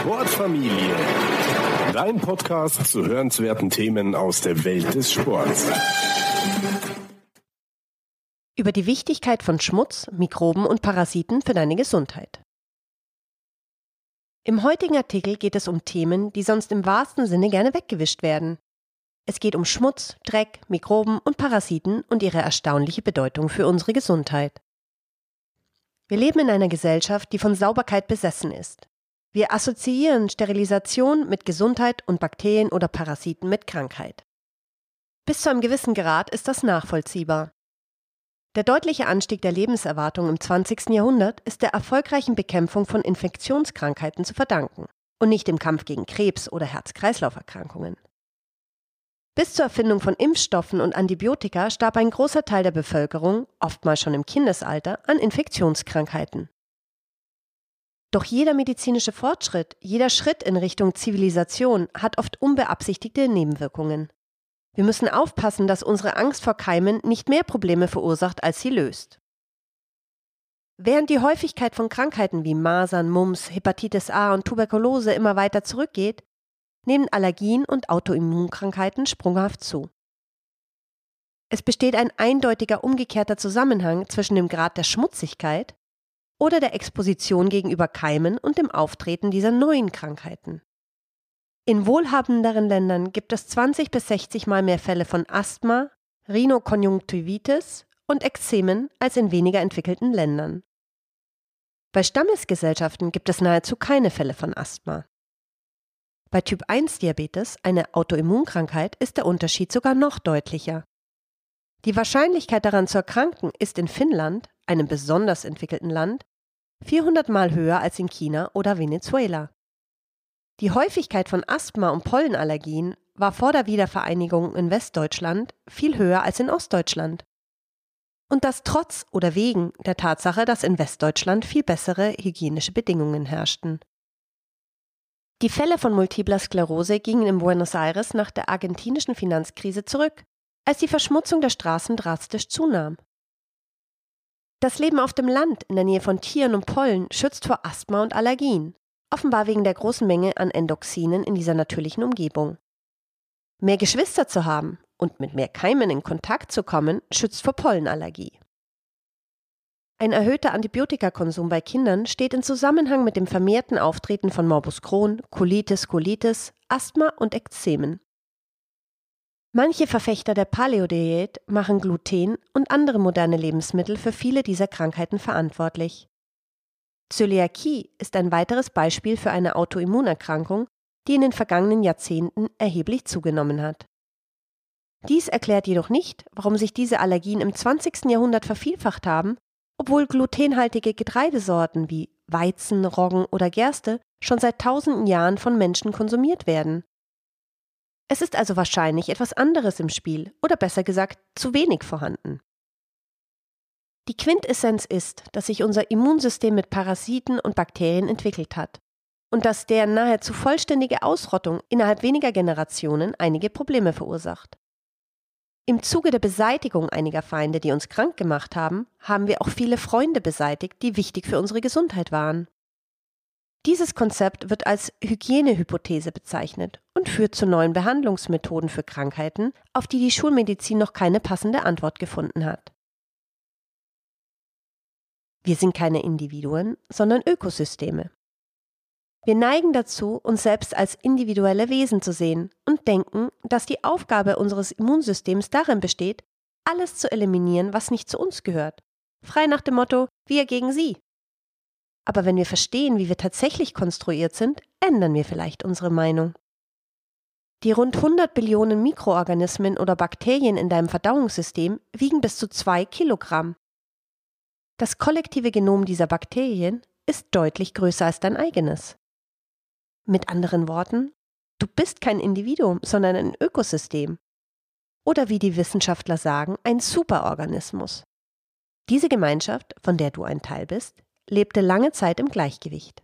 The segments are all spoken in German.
Sportfamilie. Dein Podcast zu hörenswerten Themen aus der Welt des Sports. Über die Wichtigkeit von Schmutz, Mikroben und Parasiten für deine Gesundheit. Im heutigen Artikel geht es um Themen, die sonst im wahrsten Sinne gerne weggewischt werden. Es geht um Schmutz, Dreck, Mikroben und Parasiten und ihre erstaunliche Bedeutung für unsere Gesundheit. Wir leben in einer Gesellschaft, die von Sauberkeit besessen ist. Wir assoziieren Sterilisation mit Gesundheit und Bakterien oder Parasiten mit Krankheit. Bis zu einem gewissen Grad ist das nachvollziehbar. Der deutliche Anstieg der Lebenserwartung im 20. Jahrhundert ist der erfolgreichen Bekämpfung von Infektionskrankheiten zu verdanken und nicht dem Kampf gegen Krebs oder Herz-Kreislauf-Erkrankungen. Bis zur Erfindung von Impfstoffen und Antibiotika starb ein großer Teil der Bevölkerung, oftmals schon im Kindesalter, an Infektionskrankheiten. Doch jeder medizinische Fortschritt, jeder Schritt in Richtung Zivilisation hat oft unbeabsichtigte Nebenwirkungen. Wir müssen aufpassen, dass unsere Angst vor Keimen nicht mehr Probleme verursacht, als sie löst. Während die Häufigkeit von Krankheiten wie Masern, Mumps, Hepatitis A und Tuberkulose immer weiter zurückgeht, nehmen Allergien und Autoimmunkrankheiten sprunghaft zu. Es besteht ein eindeutiger umgekehrter Zusammenhang zwischen dem Grad der Schmutzigkeit oder der Exposition gegenüber Keimen und dem Auftreten dieser neuen Krankheiten. In wohlhabenderen Ländern gibt es 20 bis 60 Mal mehr Fälle von Asthma, Rhinokonjunktivitis und Ekzemen als in weniger entwickelten Ländern. Bei Stammesgesellschaften gibt es nahezu keine Fälle von Asthma. Bei Typ-1-Diabetes, eine Autoimmunkrankheit, ist der Unterschied sogar noch deutlicher. Die Wahrscheinlichkeit daran zu erkranken ist in Finnland, einem besonders entwickelten Land, 400 Mal höher als in China oder Venezuela. Die Häufigkeit von Asthma und Pollenallergien war vor der Wiedervereinigung in Westdeutschland viel höher als in Ostdeutschland. Und das trotz oder wegen der Tatsache, dass in Westdeutschland viel bessere hygienische Bedingungen herrschten. Die Fälle von multipler Sklerose gingen in Buenos Aires nach der argentinischen Finanzkrise zurück, als die Verschmutzung der Straßen drastisch zunahm. Das Leben auf dem Land in der Nähe von Tieren und Pollen schützt vor Asthma und Allergien, offenbar wegen der großen Menge an Endoxinen in dieser natürlichen Umgebung. Mehr Geschwister zu haben und mit mehr Keimen in Kontakt zu kommen, schützt vor Pollenallergie. Ein erhöhter Antibiotikakonsum bei Kindern steht in Zusammenhang mit dem vermehrten Auftreten von Morbus Crohn, Colitis colitis, Asthma und Ekzemen. Manche Verfechter der Paleodiät machen Gluten und andere moderne Lebensmittel für viele dieser Krankheiten verantwortlich. Zöliakie ist ein weiteres Beispiel für eine Autoimmunerkrankung, die in den vergangenen Jahrzehnten erheblich zugenommen hat. Dies erklärt jedoch nicht, warum sich diese Allergien im 20. Jahrhundert vervielfacht haben obwohl glutenhaltige Getreidesorten wie Weizen, Roggen oder Gerste schon seit tausenden Jahren von Menschen konsumiert werden. Es ist also wahrscheinlich etwas anderes im Spiel oder besser gesagt zu wenig vorhanden. Die Quintessenz ist, dass sich unser Immunsystem mit Parasiten und Bakterien entwickelt hat und dass deren nahezu vollständige Ausrottung innerhalb weniger Generationen einige Probleme verursacht. Im Zuge der Beseitigung einiger Feinde, die uns krank gemacht haben, haben wir auch viele Freunde beseitigt, die wichtig für unsere Gesundheit waren. Dieses Konzept wird als Hygienehypothese bezeichnet und führt zu neuen Behandlungsmethoden für Krankheiten, auf die die Schulmedizin noch keine passende Antwort gefunden hat. Wir sind keine Individuen, sondern Ökosysteme. Wir neigen dazu, uns selbst als individuelle Wesen zu sehen und denken, dass die Aufgabe unseres Immunsystems darin besteht, alles zu eliminieren, was nicht zu uns gehört. Frei nach dem Motto, wir gegen sie. Aber wenn wir verstehen, wie wir tatsächlich konstruiert sind, ändern wir vielleicht unsere Meinung. Die rund 100 Billionen Mikroorganismen oder Bakterien in deinem Verdauungssystem wiegen bis zu zwei Kilogramm. Das kollektive Genom dieser Bakterien ist deutlich größer als dein eigenes. Mit anderen Worten, du bist kein Individuum, sondern ein Ökosystem. Oder wie die Wissenschaftler sagen, ein Superorganismus. Diese Gemeinschaft, von der du ein Teil bist, lebte lange Zeit im Gleichgewicht.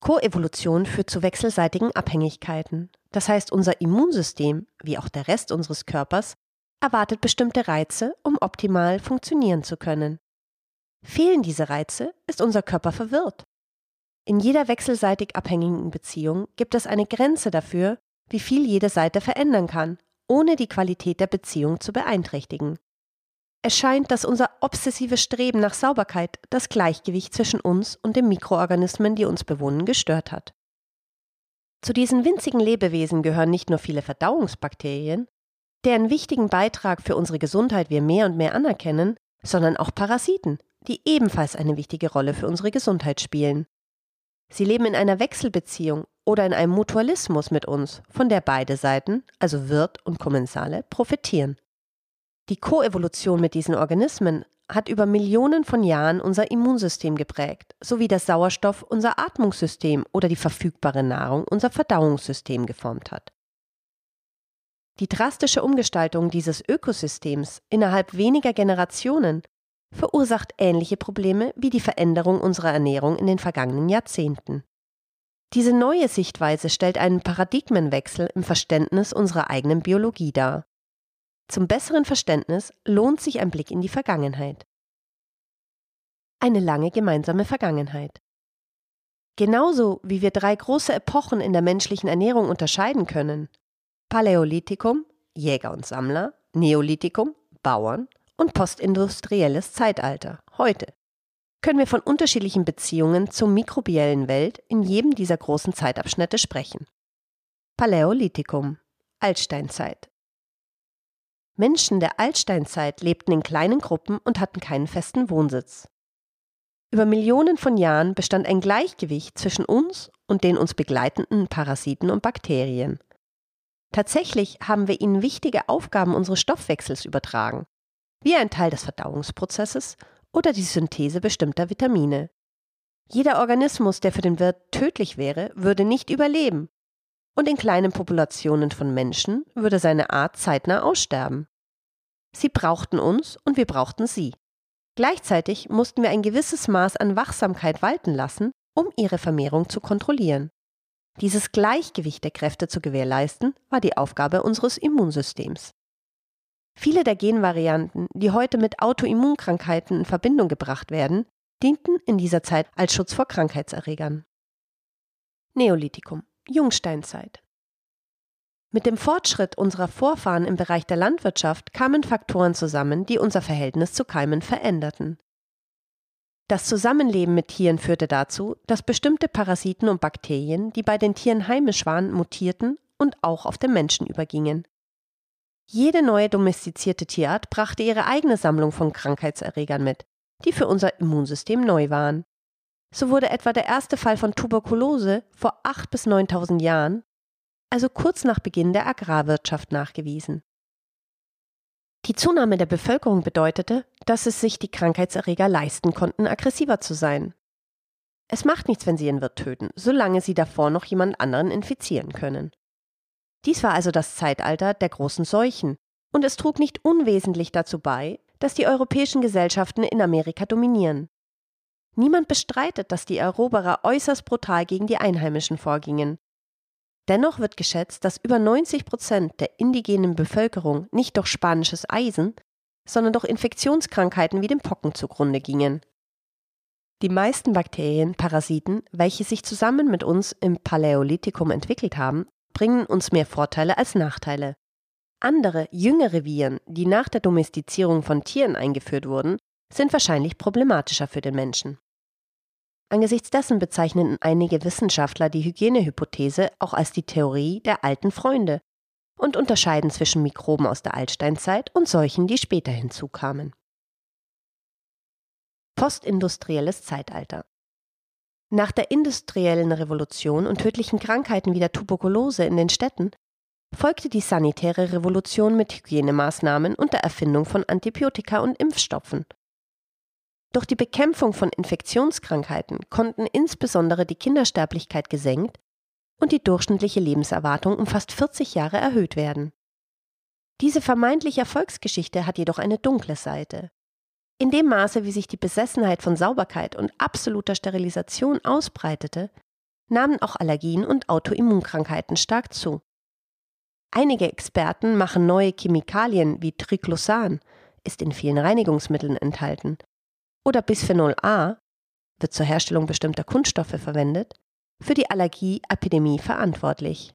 Koevolution führt zu wechselseitigen Abhängigkeiten. Das heißt, unser Immunsystem, wie auch der Rest unseres Körpers, erwartet bestimmte Reize, um optimal funktionieren zu können. Fehlen diese Reize, ist unser Körper verwirrt In jeder wechselseitig abhängigen Beziehung gibt es eine Grenze dafür, wie viel jede Seite verändern kann, ohne die Qualität der Beziehung zu beeinträchtigen. Es scheint, dass unser obsessives Streben nach Sauberkeit das Gleichgewicht zwischen uns und den Mikroorganismen, die uns bewohnen, gestört hat. Zu diesen winzigen Lebewesen gehören nicht nur viele Verdauungsbakterien, deren wichtigen Beitrag für unsere Gesundheit wir mehr und mehr anerkennen, sondern auch Parasiten, die ebenfalls eine wichtige Rolle für unsere Gesundheit spielen. Sie leben in einer Wechselbeziehung oder in einem Mutualismus mit uns, von der beide Seiten, also Wirt und Kommensale, profitieren. Die Koevolution mit diesen Organismen hat über Millionen von Jahren unser Immunsystem geprägt, sowie der Sauerstoff unser Atmungssystem oder die verfügbare Nahrung unser Verdauungssystem geformt hat. Die drastische Umgestaltung dieses Ökosystems innerhalb weniger Generationen verursacht ähnliche Probleme wie die Veränderung unserer Ernährung in den vergangenen Jahrzehnten. Diese neue Sichtweise stellt einen Paradigmenwechsel im Verständnis unserer eigenen Biologie dar. Zum besseren Verständnis lohnt sich ein Blick in die Vergangenheit. Eine lange gemeinsame Vergangenheit. Genauso wie wir drei große Epochen in der menschlichen Ernährung unterscheiden können, Paläolithikum, Jäger und Sammler, Neolithikum, Bauern und postindustrielles Zeitalter, heute, können wir von unterschiedlichen Beziehungen zur mikrobiellen Welt in jedem dieser großen Zeitabschnitte sprechen. Paläolithikum, Altsteinzeit. Menschen der Altsteinzeit lebten in kleinen Gruppen und hatten keinen festen Wohnsitz. Über Millionen von Jahren bestand ein Gleichgewicht zwischen uns und den uns begleitenden Parasiten und Bakterien. Tatsächlich haben wir ihnen wichtige Aufgaben unseres Stoffwechsels übertragen, wie ein Teil des Verdauungsprozesses oder die Synthese bestimmter Vitamine. Jeder Organismus, der für den Wirt tödlich wäre, würde nicht überleben, und in kleinen Populationen von Menschen würde seine Art zeitnah aussterben. Sie brauchten uns und wir brauchten sie. Gleichzeitig mussten wir ein gewisses Maß an Wachsamkeit walten lassen, um ihre Vermehrung zu kontrollieren. Dieses Gleichgewicht der Kräfte zu gewährleisten, war die Aufgabe unseres Immunsystems. Viele der Genvarianten, die heute mit Autoimmunkrankheiten in Verbindung gebracht werden, dienten in dieser Zeit als Schutz vor Krankheitserregern. Neolithikum, Jungsteinzeit. Mit dem Fortschritt unserer Vorfahren im Bereich der Landwirtschaft kamen Faktoren zusammen, die unser Verhältnis zu Keimen veränderten. Das Zusammenleben mit Tieren führte dazu, dass bestimmte Parasiten und Bakterien, die bei den Tieren heimisch waren, mutierten und auch auf den Menschen übergingen. Jede neue domestizierte Tierart brachte ihre eigene Sammlung von Krankheitserregern mit, die für unser Immunsystem neu waren. So wurde etwa der erste Fall von Tuberkulose vor 8 bis 9000 Jahren, also kurz nach Beginn der Agrarwirtschaft, nachgewiesen. Die Zunahme der Bevölkerung bedeutete, dass es sich die Krankheitserreger leisten konnten, aggressiver zu sein. Es macht nichts, wenn sie ihren Wirt töten, solange sie davor noch jemand anderen infizieren können. Dies war also das Zeitalter der großen Seuchen, und es trug nicht unwesentlich dazu bei, dass die europäischen Gesellschaften in Amerika dominieren. Niemand bestreitet, dass die Eroberer äußerst brutal gegen die Einheimischen vorgingen, Dennoch wird geschätzt, dass über 90 Prozent der indigenen Bevölkerung nicht durch spanisches Eisen, sondern durch Infektionskrankheiten wie den Pocken zugrunde gingen. Die meisten Bakterien, Parasiten, welche sich zusammen mit uns im Paläolithikum entwickelt haben, bringen uns mehr Vorteile als Nachteile. Andere, jüngere Viren, die nach der Domestizierung von Tieren eingeführt wurden, sind wahrscheinlich problematischer für den Menschen. Angesichts dessen bezeichnen einige Wissenschaftler die Hygienehypothese auch als die Theorie der alten Freunde und unterscheiden zwischen Mikroben aus der Altsteinzeit und solchen, die später hinzukamen. Postindustrielles Zeitalter Nach der industriellen Revolution und tödlichen Krankheiten wie der Tuberkulose in den Städten folgte die sanitäre Revolution mit Hygienemaßnahmen und der Erfindung von Antibiotika und Impfstoffen durch die Bekämpfung von Infektionskrankheiten konnten insbesondere die Kindersterblichkeit gesenkt und die durchschnittliche Lebenserwartung um fast 40 Jahre erhöht werden. Diese vermeintliche Erfolgsgeschichte hat jedoch eine dunkle Seite. In dem Maße, wie sich die Besessenheit von Sauberkeit und absoluter Sterilisation ausbreitete, nahmen auch Allergien und Autoimmunkrankheiten stark zu. Einige Experten machen neue Chemikalien wie Triclosan, ist in vielen Reinigungsmitteln enthalten, oder Bisphenol A wird zur Herstellung bestimmter Kunststoffe verwendet, für die Allergieepidemie verantwortlich.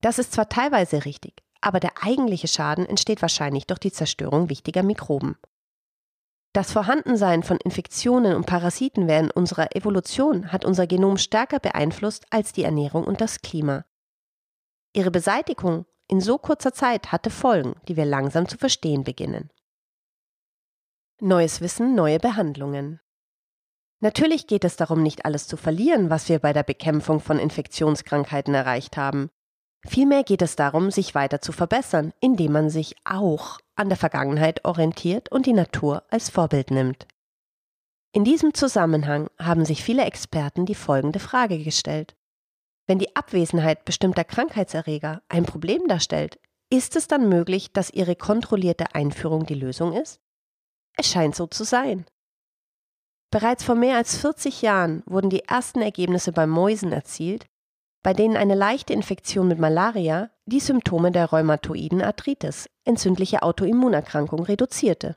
Das ist zwar teilweise richtig, aber der eigentliche Schaden entsteht wahrscheinlich durch die Zerstörung wichtiger Mikroben. Das Vorhandensein von Infektionen und Parasiten während unserer Evolution hat unser Genom stärker beeinflusst als die Ernährung und das Klima. Ihre Beseitigung in so kurzer Zeit hatte Folgen, die wir langsam zu verstehen beginnen. Neues Wissen, neue Behandlungen. Natürlich geht es darum, nicht alles zu verlieren, was wir bei der Bekämpfung von Infektionskrankheiten erreicht haben. Vielmehr geht es darum, sich weiter zu verbessern, indem man sich auch an der Vergangenheit orientiert und die Natur als Vorbild nimmt. In diesem Zusammenhang haben sich viele Experten die folgende Frage gestellt. Wenn die Abwesenheit bestimmter Krankheitserreger ein Problem darstellt, ist es dann möglich, dass ihre kontrollierte Einführung die Lösung ist? Es scheint so zu sein. Bereits vor mehr als 40 Jahren wurden die ersten Ergebnisse bei Mäusen erzielt, bei denen eine leichte Infektion mit Malaria die Symptome der rheumatoiden Arthritis, entzündliche Autoimmunerkrankung, reduzierte.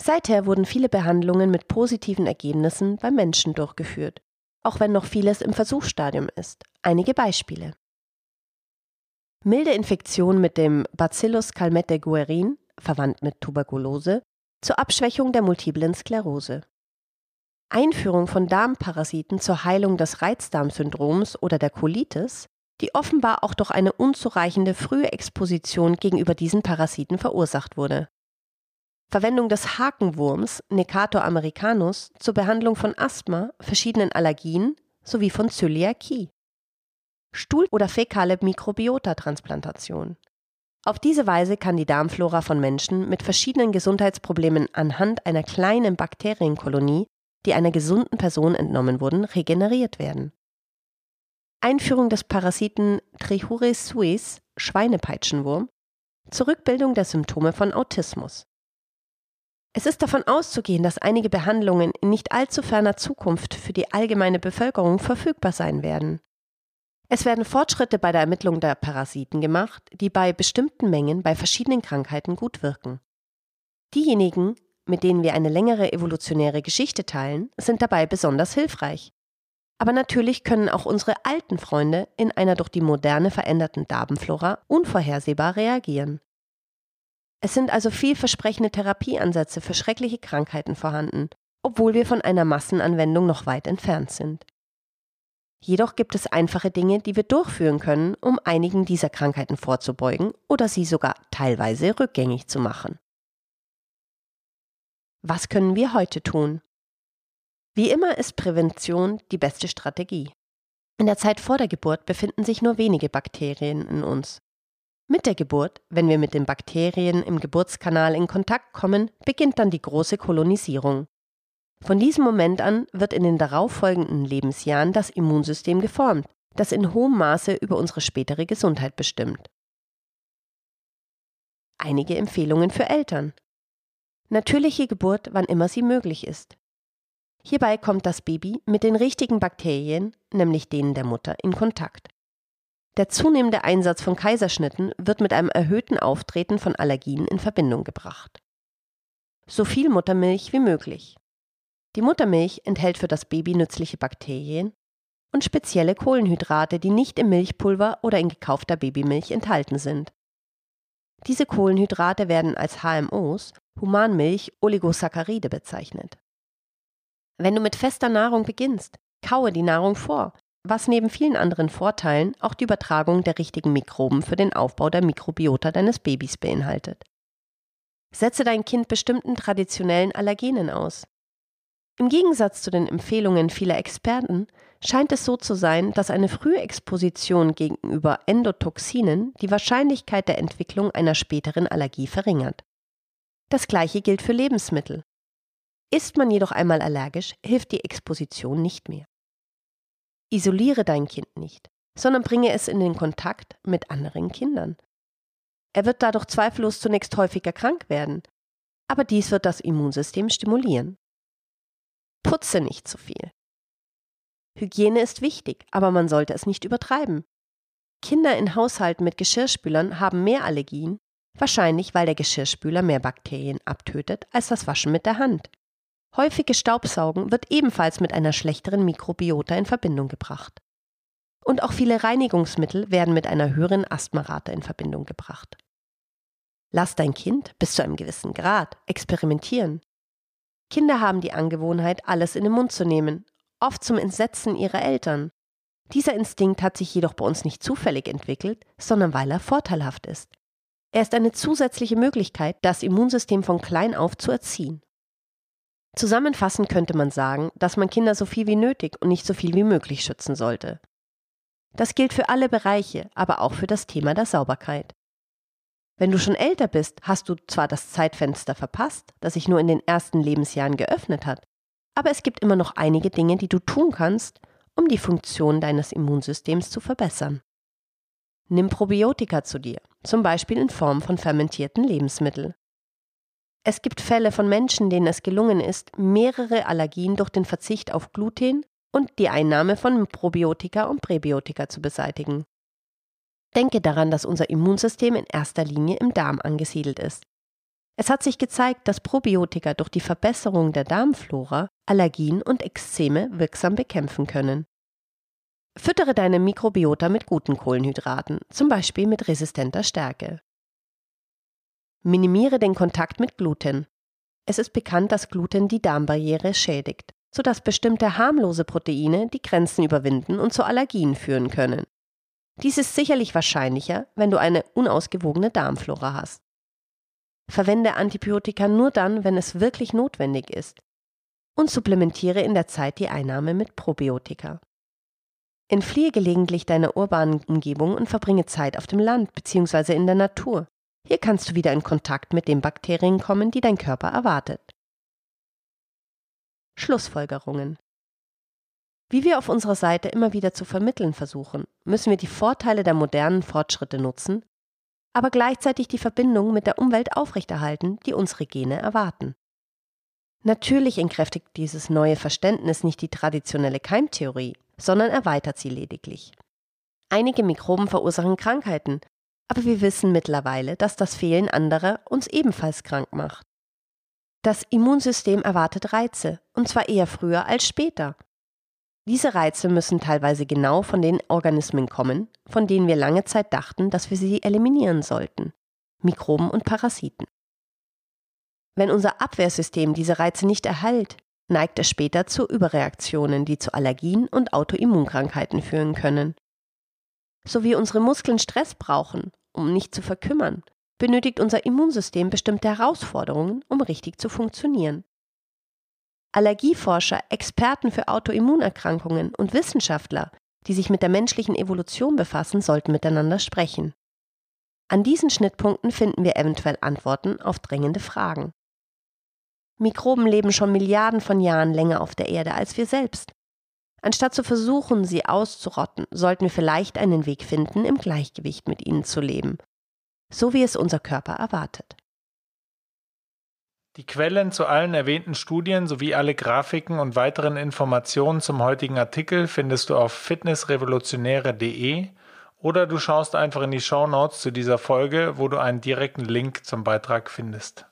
Seither wurden viele Behandlungen mit positiven Ergebnissen bei Menschen durchgeführt, auch wenn noch vieles im Versuchsstadium ist. Einige Beispiele. Milde Infektion mit dem Bacillus calmette-guerin, verwandt mit Tuberkulose, zur Abschwächung der multiplen Sklerose. Einführung von Darmparasiten zur Heilung des Reizdarmsyndroms oder der Colitis, die offenbar auch durch eine unzureichende frühe Exposition gegenüber diesen Parasiten verursacht wurde. Verwendung des Hakenwurms Necator americanus zur Behandlung von Asthma, verschiedenen Allergien sowie von Zöliakie. Stuhl- oder fäkale Mikrobiota-Transplantation. Auf diese Weise kann die Darmflora von Menschen mit verschiedenen Gesundheitsproblemen anhand einer kleinen Bakterienkolonie die einer gesunden Person entnommen wurden, regeneriert werden. Einführung des Parasiten Trichuris suis, Schweinepeitschenwurm, Zurückbildung der Symptome von Autismus. Es ist davon auszugehen, dass einige Behandlungen in nicht allzu ferner Zukunft für die allgemeine Bevölkerung verfügbar sein werden. Es werden Fortschritte bei der Ermittlung der Parasiten gemacht, die bei bestimmten Mengen bei verschiedenen Krankheiten gut wirken. Diejenigen, mit denen wir eine längere evolutionäre Geschichte teilen, sind dabei besonders hilfreich. Aber natürlich können auch unsere alten Freunde in einer durch die Moderne veränderten Darmflora unvorhersehbar reagieren. Es sind also vielversprechende Therapieansätze für schreckliche Krankheiten vorhanden, obwohl wir von einer Massenanwendung noch weit entfernt sind. Jedoch gibt es einfache Dinge, die wir durchführen können, um einigen dieser Krankheiten vorzubeugen oder sie sogar teilweise rückgängig zu machen. Was können wir heute tun? Wie immer ist Prävention die beste Strategie. In der Zeit vor der Geburt befinden sich nur wenige Bakterien in uns. Mit der Geburt, wenn wir mit den Bakterien im Geburtskanal in Kontakt kommen, beginnt dann die große Kolonisierung. Von diesem Moment an wird in den darauffolgenden Lebensjahren das Immunsystem geformt, das in hohem Maße über unsere spätere Gesundheit bestimmt. Einige Empfehlungen für Eltern. Natürliche Geburt, wann immer sie möglich ist. Hierbei kommt das Baby mit den richtigen Bakterien, nämlich denen der Mutter, in Kontakt. Der zunehmende Einsatz von Kaiserschnitten wird mit einem erhöhten Auftreten von Allergien in Verbindung gebracht. So viel Muttermilch wie möglich. Die Muttermilch enthält für das Baby nützliche Bakterien und spezielle Kohlenhydrate, die nicht im Milchpulver oder in gekaufter Babymilch enthalten sind. Diese Kohlenhydrate werden als HMOs Humanmilch Oligosaccharide bezeichnet. Wenn du mit fester Nahrung beginnst, kaue die Nahrung vor, was neben vielen anderen Vorteilen auch die Übertragung der richtigen Mikroben für den Aufbau der Mikrobiota deines Babys beinhaltet. Setze dein Kind bestimmten traditionellen Allergenen aus. Im Gegensatz zu den Empfehlungen vieler Experten scheint es so zu sein, dass eine frühe Exposition gegenüber Endotoxinen die Wahrscheinlichkeit der Entwicklung einer späteren Allergie verringert. Das gleiche gilt für Lebensmittel. Ist man jedoch einmal allergisch, hilft die Exposition nicht mehr. Isoliere dein Kind nicht, sondern bringe es in den Kontakt mit anderen Kindern. Er wird dadurch zweifellos zunächst häufiger krank werden, aber dies wird das Immunsystem stimulieren. Putze nicht zu viel. Hygiene ist wichtig, aber man sollte es nicht übertreiben. Kinder in Haushalten mit Geschirrspülern haben mehr Allergien Wahrscheinlich, weil der Geschirrspüler mehr Bakterien abtötet als das Waschen mit der Hand. Häufiges Staubsaugen wird ebenfalls mit einer schlechteren Mikrobiota in Verbindung gebracht. Und auch viele Reinigungsmittel werden mit einer höheren Asthmarate in Verbindung gebracht. Lass dein Kind bis zu einem gewissen Grad experimentieren. Kinder haben die Angewohnheit, alles in den Mund zu nehmen, oft zum Entsetzen ihrer Eltern. Dieser Instinkt hat sich jedoch bei uns nicht zufällig entwickelt, sondern weil er vorteilhaft ist. Er ist eine zusätzliche Möglichkeit, das Immunsystem von klein auf zu erziehen. Zusammenfassend könnte man sagen, dass man Kinder so viel wie nötig und nicht so viel wie möglich schützen sollte. Das gilt für alle Bereiche, aber auch für das Thema der Sauberkeit. Wenn du schon älter bist, hast du zwar das Zeitfenster verpasst, das sich nur in den ersten Lebensjahren geöffnet hat, aber es gibt immer noch einige Dinge, die du tun kannst, um die Funktion deines Immunsystems zu verbessern. Nimm Probiotika zu dir, zum Beispiel in Form von fermentierten Lebensmitteln. Es gibt Fälle von Menschen, denen es gelungen ist, mehrere Allergien durch den Verzicht auf Gluten und die Einnahme von Probiotika und Präbiotika zu beseitigen. Denke daran, dass unser Immunsystem in erster Linie im Darm angesiedelt ist. Es hat sich gezeigt, dass Probiotika durch die Verbesserung der Darmflora Allergien und Ekzeme wirksam bekämpfen können. Füttere deine Mikrobiota mit guten Kohlenhydraten, zum Beispiel mit resistenter Stärke. Minimiere den Kontakt mit Gluten. Es ist bekannt, dass Gluten die Darmbarriere schädigt, sodass bestimmte harmlose Proteine die Grenzen überwinden und zu Allergien führen können. Dies ist sicherlich wahrscheinlicher, wenn du eine unausgewogene Darmflora hast. Verwende Antibiotika nur dann, wenn es wirklich notwendig ist und supplementiere in der Zeit die Einnahme mit Probiotika. Entfliehe gelegentlich deiner urbanen Umgebung und verbringe Zeit auf dem Land bzw. in der Natur. Hier kannst du wieder in Kontakt mit den Bakterien kommen, die dein Körper erwartet. Schlussfolgerungen. Wie wir auf unserer Seite immer wieder zu vermitteln versuchen, müssen wir die Vorteile der modernen Fortschritte nutzen, aber gleichzeitig die Verbindung mit der Umwelt aufrechterhalten, die unsere Gene erwarten. Natürlich entkräftigt dieses neue Verständnis nicht die traditionelle Keimtheorie, sondern erweitert sie lediglich. Einige Mikroben verursachen Krankheiten, aber wir wissen mittlerweile, dass das Fehlen anderer uns ebenfalls krank macht. Das Immunsystem erwartet Reize, und zwar eher früher als später. Diese Reize müssen teilweise genau von den Organismen kommen, von denen wir lange Zeit dachten, dass wir sie eliminieren sollten. Mikroben und Parasiten. Wenn unser Abwehrsystem diese Reize nicht erhält, neigt es später zu Überreaktionen, die zu Allergien und Autoimmunkrankheiten führen können. So wie unsere Muskeln Stress brauchen, um nicht zu verkümmern, benötigt unser Immunsystem bestimmte Herausforderungen, um richtig zu funktionieren. Allergieforscher, Experten für Autoimmunerkrankungen und Wissenschaftler, die sich mit der menschlichen Evolution befassen, sollten miteinander sprechen. An diesen Schnittpunkten finden wir eventuell Antworten auf drängende Fragen. Mikroben leben schon Milliarden von Jahren länger auf der Erde als wir selbst Anstatt zu versuchen, sie auszurotten, sollten wir vielleicht einen Weg finden, im Gleichgewicht mit ihnen zu leben, so wie es unser Körper erwartet. Die Quellen zu allen erwähnten Studien sowie alle Grafiken und weiteren Informationen zum heutigen Artikel findest du auf fitnessrevolutionäre.de oder du schaust einfach in die Show Notes zu dieser Folge, wo du einen direkten Link zum Beitrag findest.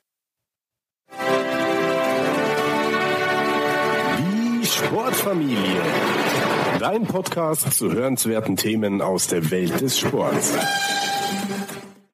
Sportfamilie. Dein Podcast zu hörenswerten Themen aus der Welt des Sports.